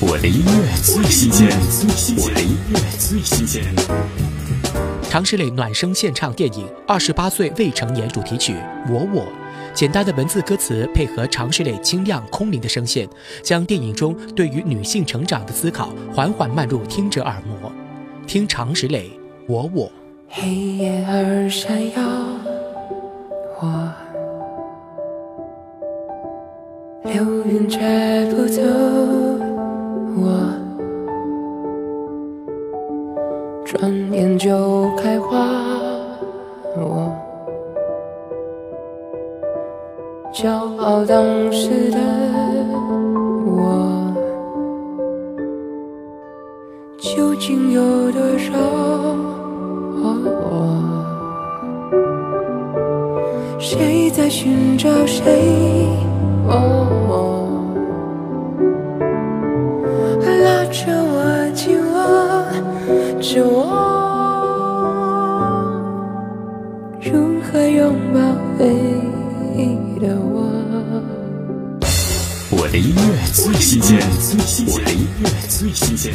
我的音乐最新鲜，我的音乐最新鲜。常石磊暖声献唱电影《二十八岁未成年》主题曲《我我》，简单的文字歌词配合常石磊清亮空灵的声线，将电影中对于女性成长的思考缓缓漫入听者耳膜。听常石磊《我我》。黑夜而闪耀，我流云却不走。转眼就开花，我骄傲当时的我，究竟有多少我？谁在寻找谁？着我，如何拥抱唯一的我？我的音乐最新鲜，我的音乐最新鲜。